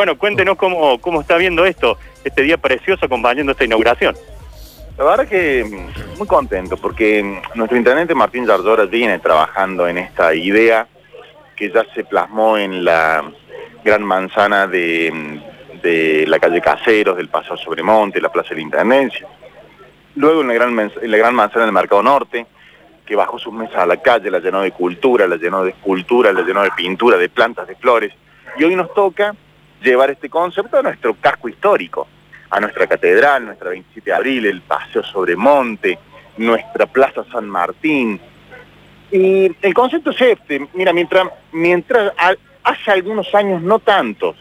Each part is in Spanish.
Bueno, cuéntenos cómo, cómo está viendo esto, este día precioso acompañando esta inauguración. La verdad que mm, muy contento porque mm, nuestro intendente Martín Yardora viene trabajando en esta idea que ya se plasmó en la gran manzana de, mm, la calle Caseros, del Paso Sobremonte, la Plaza de la Intendencia. Luego en la, gran, en la gran manzana del Mercado Norte, que bajó sus mesas a la calle, la llenó de cultura, la llenó de escultura, la llenó de pintura, de plantas, de flores. Y hoy nos toca llevar este concepto a nuestro casco histórico, a nuestra catedral, nuestra 27 de abril, el Paseo Sobremonte, nuestra Plaza San Martín. Y el concepto es este, mira, mientras, mientras hace algunos años, no tantos,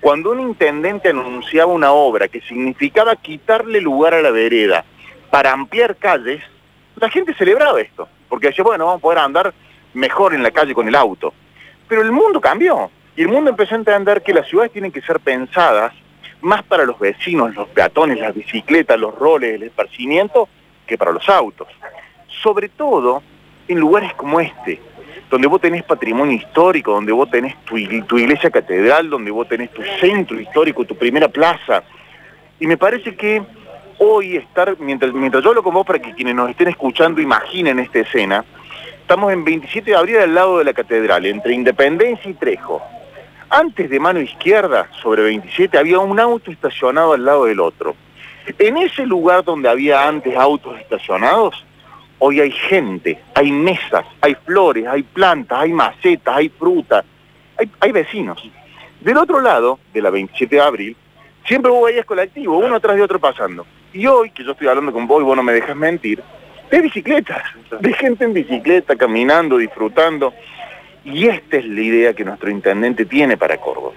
cuando un intendente anunciaba una obra que significaba quitarle lugar a la vereda para ampliar calles, la gente celebraba esto, porque decía, bueno, vamos a poder andar mejor en la calle con el auto. Pero el mundo cambió, y el mundo empezó a entender que las ciudades tienen que ser pensadas más para los vecinos, los peatones, las bicicletas, los roles, el esparcimiento, que para los autos. Sobre todo en lugares como este, donde vos tenés patrimonio histórico, donde vos tenés tu, iglesia catedral, donde vos tenés tu centro histórico, tu primera plaza. Y me parece que hoy estar, mientras, mientras yo hablo con vos para que quienes nos estén escuchando imaginen esta escena, estamos en 27 de abril al lado de la catedral, entre Independencia y Trejo. Antes de mano izquierda, sobre 27, había un auto estacionado al lado del otro. En ese lugar donde había antes autos estacionados, hoy hay gente, hay mesas, hay flores, hay plantas, hay macetas, hay fruta, hay, vecinos. Del otro lado, de la 27 de abril, siempre vos veías colectivo, uno atrás de otro pasando. Y hoy, que yo estoy hablando con vos y vos no me dejas mentir, de bicicletas, de gente en bicicleta, caminando, disfrutando. Y esta es la idea que nuestro intendente tiene para Córdoba.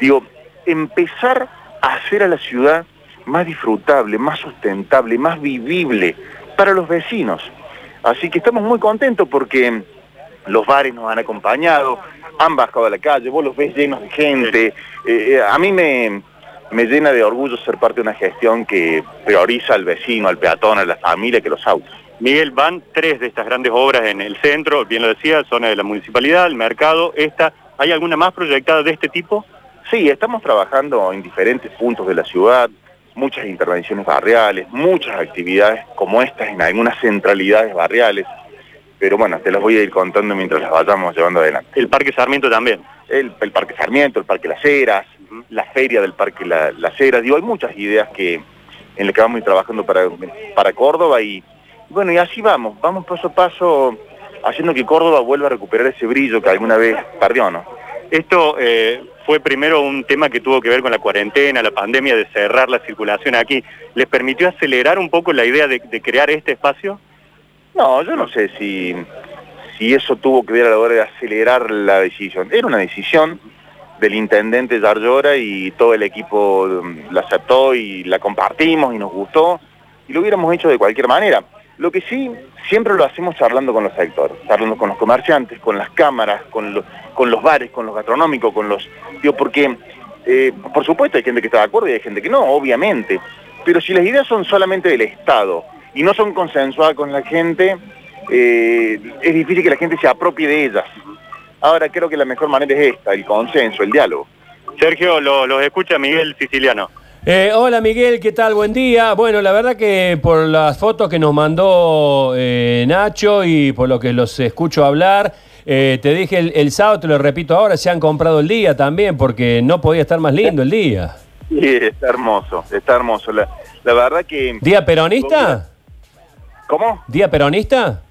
Digo, empezar a hacer a la ciudad más disfrutable, más sustentable, más vivible para los vecinos. Así que estamos muy contentos porque los bares nos han acompañado, han bajado a la calle, vos los ves llenos de gente. Eh, eh, a mí me, me llena de orgullo ser parte de una gestión que prioriza al vecino, al peatón, a la familia que los autos. Miguel, van tres de estas grandes obras en el centro, bien lo decía, zona de la municipalidad, el mercado, esta. ¿Hay alguna más proyectada de este tipo? Sí, estamos trabajando en diferentes puntos de la ciudad, muchas intervenciones barriales, muchas actividades como estas en algunas centralidades barriales, pero bueno, te las voy a ir contando mientras las vayamos llevando adelante. ¿El Parque Sarmiento también? El, Parque Sarmiento, el Parque Las Heras, la feria del Parque Las Heras, digo, hay muchas ideas que en las que vamos a ir trabajando para, para Córdoba y bueno, y así vamos, vamos paso a paso haciendo que Córdoba vuelva a recuperar ese brillo que alguna vez perdió, ¿no? Esto eh, fue primero un tema que tuvo que ver con la cuarentena, la pandemia, de cerrar la circulación aquí. ¿Les permitió acelerar un poco la idea de, crear este espacio? No, yo no sé si, si eso tuvo que ver a la hora de acelerar la decisión. Era una decisión del intendente Yarlora y todo el equipo mm, la aceptó y la compartimos y nos gustó y lo hubiéramos hecho de cualquier manera. Lo que sí, siempre lo hacemos charlando con los sectores, charlando con los comerciantes, con las cámaras, con los, con los bares, con los gastronómicos, con los... Digo, porque, eh, por supuesto, hay gente que está de acuerdo y hay gente que no, obviamente. Pero si las ideas son solamente del Estado y no son consensuadas con la gente, eh, es difícil que la gente se apropie de ellas. Ahora creo que la mejor manera es esta, el consenso, el diálogo. Sergio, los lo escucha Miguel Siciliano. Eh, hola Miguel, ¿qué tal? Buen día. Bueno, la verdad que por las fotos que nos mandó eh, Nacho y por lo que los escucho hablar, eh, te dije el, sábado, te lo repito ahora, se han comprado el día también porque no podía estar más lindo el día. Sí, está hermoso, está hermoso. La, verdad que... ¿Día peronista? ¿Cómo? ¿Día peronista?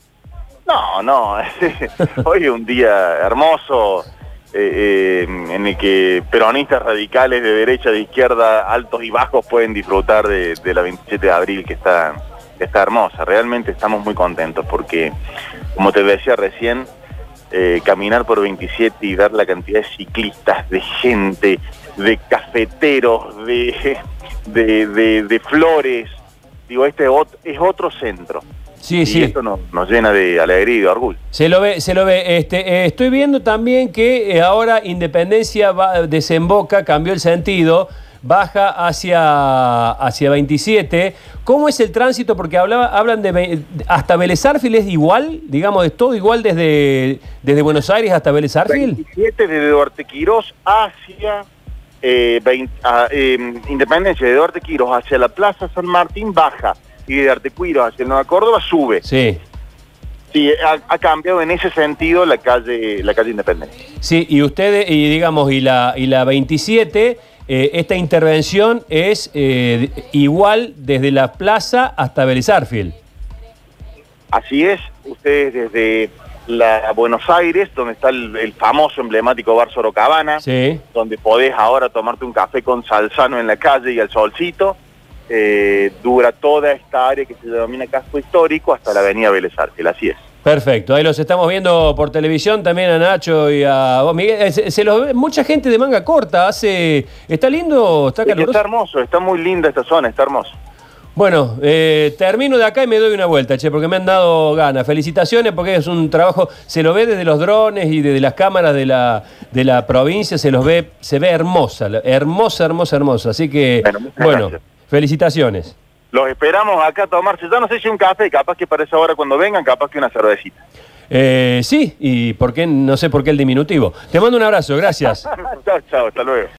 No, no, hoy es un día hermoso eh, eh, en el que peronistas radicales de derecha, de izquierda, altos y bajos pueden disfrutar de, la 27 de abril que está, está hermosa. Realmente estamos muy contentos porque, como te decía recién, eh, caminar por 27 y ver la cantidad de ciclistas, de gente, de cafeteros, de, de, de flores, digo, este es otro centro. Sí, sí. esto nos, llena de alegría y de orgullo. Se lo ve, se lo ve. Este, eh, estoy viendo también que eh, ahora Independencia desemboca, cambió el sentido, baja hacia, hacia 27. ¿Cómo es el tránsito? Porque hablaba, hablan de hasta Vélez es igual, digamos, es todo igual desde, desde Buenos Aires hasta Vélez 27 desde Duarte Quirós hacia eh, ah, em, Independencia de Duarte Quiros hacia la Plaza San Martín baja y de Duarte Quiros hacia Nueva Córdoba sube. Sí. Sí, ha, cambiado en ese sentido la calle, la calle Independencia. Sí, y ustedes, y digamos, y la, y la 27, eh, esta intervención es eh, igual desde la plaza hasta Belizarfield. Así es, ustedes desde la Buenos Aires, donde está el, famoso emblemático bar Sorocabana, donde podés ahora tomarte un café con salzano en la calle y al solcito, eh, dura toda esta área que se denomina casco histórico hasta la avenida Vélez así es. Perfecto, ahí los estamos viendo por televisión también a Nacho y a vos, Miguel. Eh, se, los ve mucha gente de manga corta, hace... ¿Está lindo? ¿Está caluroso? Está hermoso, está muy linda esta zona, está hermoso. Bueno, eh, termino de acá y me doy una vuelta, che, porque me han dado ganas. Felicitaciones porque es un trabajo, se lo ve desde los drones y desde las cámaras de la, de la provincia, se los ve, se ve hermosa, hermosa, hermosa, hermosa. Así que, bueno Felicitaciones. Los esperamos acá a tomarse, yo no sé si un café, capaz que para esa hora cuando vengan, capaz que una cervecita. Eh, sí, y por qué, no sé por qué el diminutivo. Te mando un abrazo, gracias. chao, chao, hasta luego.